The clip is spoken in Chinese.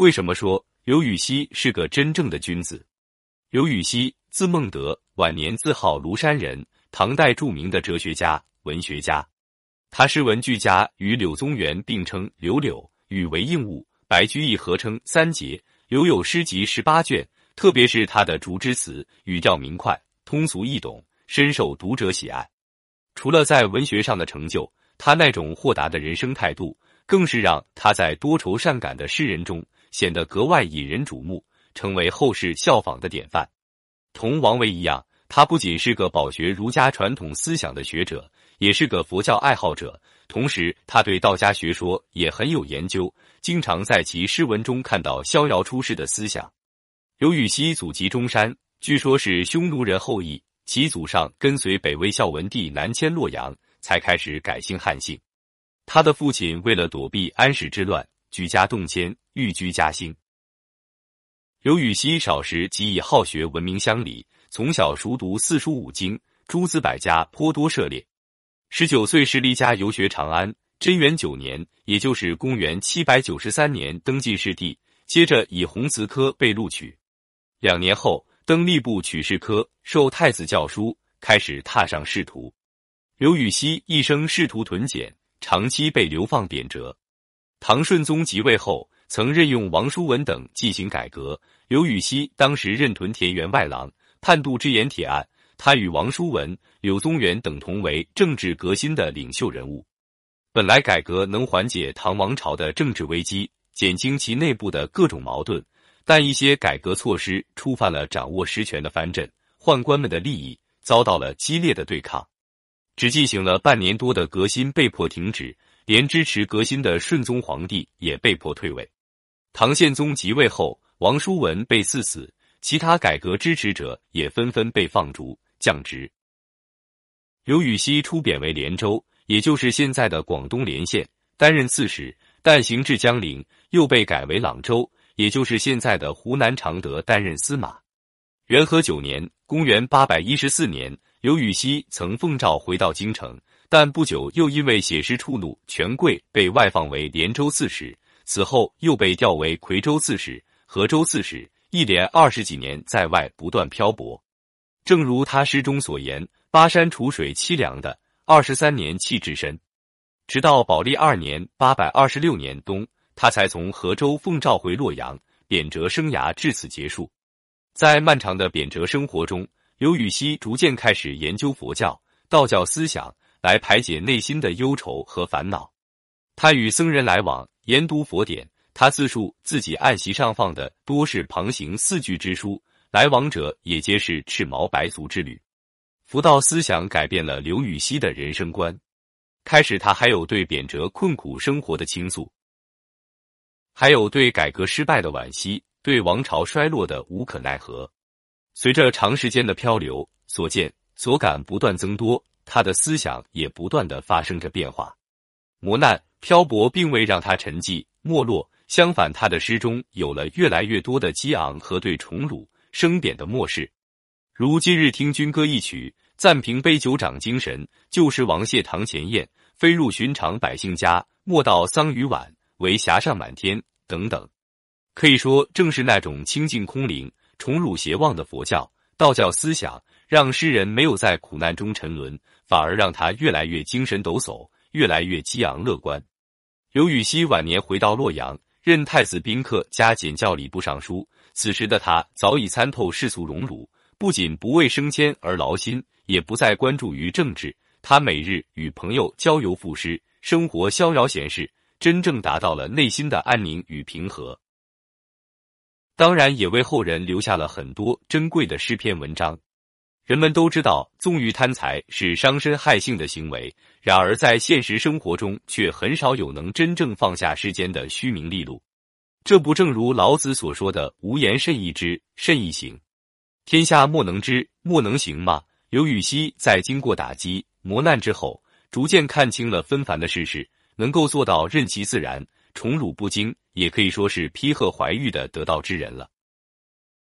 为什么说刘禹锡是个真正的君子？刘禹锡字孟德，晚年自号庐山人，唐代著名的哲学家、文学家。他诗文俱佳，与柳宗元并称“柳柳”，与为应物，白居易合称“三杰”。留有诗集十八卷，特别是他的竹枝词，语调明快，通俗易懂，深受读者喜爱。除了在文学上的成就，他那种豁达的人生态度，更是让他在多愁善感的诗人中显得格外引人瞩目，成为后世效仿的典范。同王维一样，他不仅是个饱学儒家传统思想的学者，也是个佛教爱好者。同时，他对道家学说也很有研究，经常在其诗文中看到逍遥出世的思想。刘禹锡祖籍中山，据说是匈奴人后裔，其祖上跟随北魏孝文帝南迁洛阳，才开始改姓汉姓。他的父亲为了躲避安史之乱，举家动迁，寓居嘉兴。刘禹锡少时即以好学闻名乡里，从小熟读四书五经，诸子百家颇多涉猎。十九岁时离家游学长安，贞元九年，也就是公元七百九十三年，登进士第。接着以弘词科被录取，两年后登吏部取士科，受太子教书，开始踏上仕途。刘禹锡一生仕途屯简，长期被流放贬谪。唐顺宗即位后，曾任用王叔文等进行改革。刘禹锡当时任屯田员外郎，判度之盐铁案。他与王叔文、柳宗元等同为政治革新的领袖人物。本来改革能缓解唐王朝的政治危机，减轻其内部的各种矛盾，但一些改革措施触犯了掌握实权的藩镇宦官们的利益，遭到了激烈的对抗。只进行了半年多的革新被迫停止，连支持革新的顺宗皇帝也被迫退位。唐宪宗即位后，王叔文被赐死，其他改革支持者也纷纷被放逐。降职，刘禹锡出贬为连州，也就是现在的广东连县，担任刺史。但行至江陵，又被改为朗州，也就是现在的湖南常德，担任司马。元和九年（公元八百一十四年），刘禹锡曾奉诏回到京城，但不久又因为写诗触怒权贵，被外放为连州刺史。此后又被调为夔州刺史、河州刺史，一连二十几年在外不断漂泊。正如他诗中所言：“巴山楚水凄凉的，二十三年气至深。”直到宝历二年（八百二十六年）冬，他才从河州奉诏回洛阳，贬谪生涯至此结束。在漫长的贬谪生活中，刘禹锡逐渐开始研究佛教、道教思想，来排解内心的忧愁和烦恼。他与僧人来往，研读佛典。他自述自己案席上放的多是旁行四句之书。来往者也皆是赤毛白足之旅，佛道思想改变了刘禹锡的人生观。开始，他还有对贬谪困苦生活的倾诉，还有对改革失败的惋惜，对王朝衰落的无可奈何。随着长时间的漂流，所见所感不断增多，他的思想也不断的发生着变化。磨难漂泊并未让他沉寂没落，相反，他的诗中有了越来越多的激昂和对崇儒。生贬的漠视，如今日听军歌一曲，暂凭杯酒长精神。旧时王谢堂前燕，飞入寻常百姓家。莫道桑榆晚，为霞上满天。等等，可以说，正是那种清净空灵、崇儒邪妄的佛教、道教思想，让诗人没有在苦难中沉沦，反而让他越来越精神抖擞，越来越激昂乐观。刘禹锡晚年回到洛阳，任太子宾客加检校礼部尚书。此时的他早已参透世俗荣辱，不仅不为升迁而劳心，也不再关注于政治。他每日与朋友郊游赋诗，生活逍遥闲适，真正达到了内心的安宁与平和。当然，也为后人留下了很多珍贵的诗篇文章。人们都知道，纵欲贪财是伤身害性的行为，然而在现实生活中，却很少有能真正放下世间的虚名利禄。这不正如老子所说的“无言甚意之，甚易行，天下莫能知，莫能行”吗？刘禹锡在经过打击磨难之后，逐渐看清了纷繁的世事，能够做到任其自然、宠辱不惊，也可以说是披鹤怀玉的得道之人了。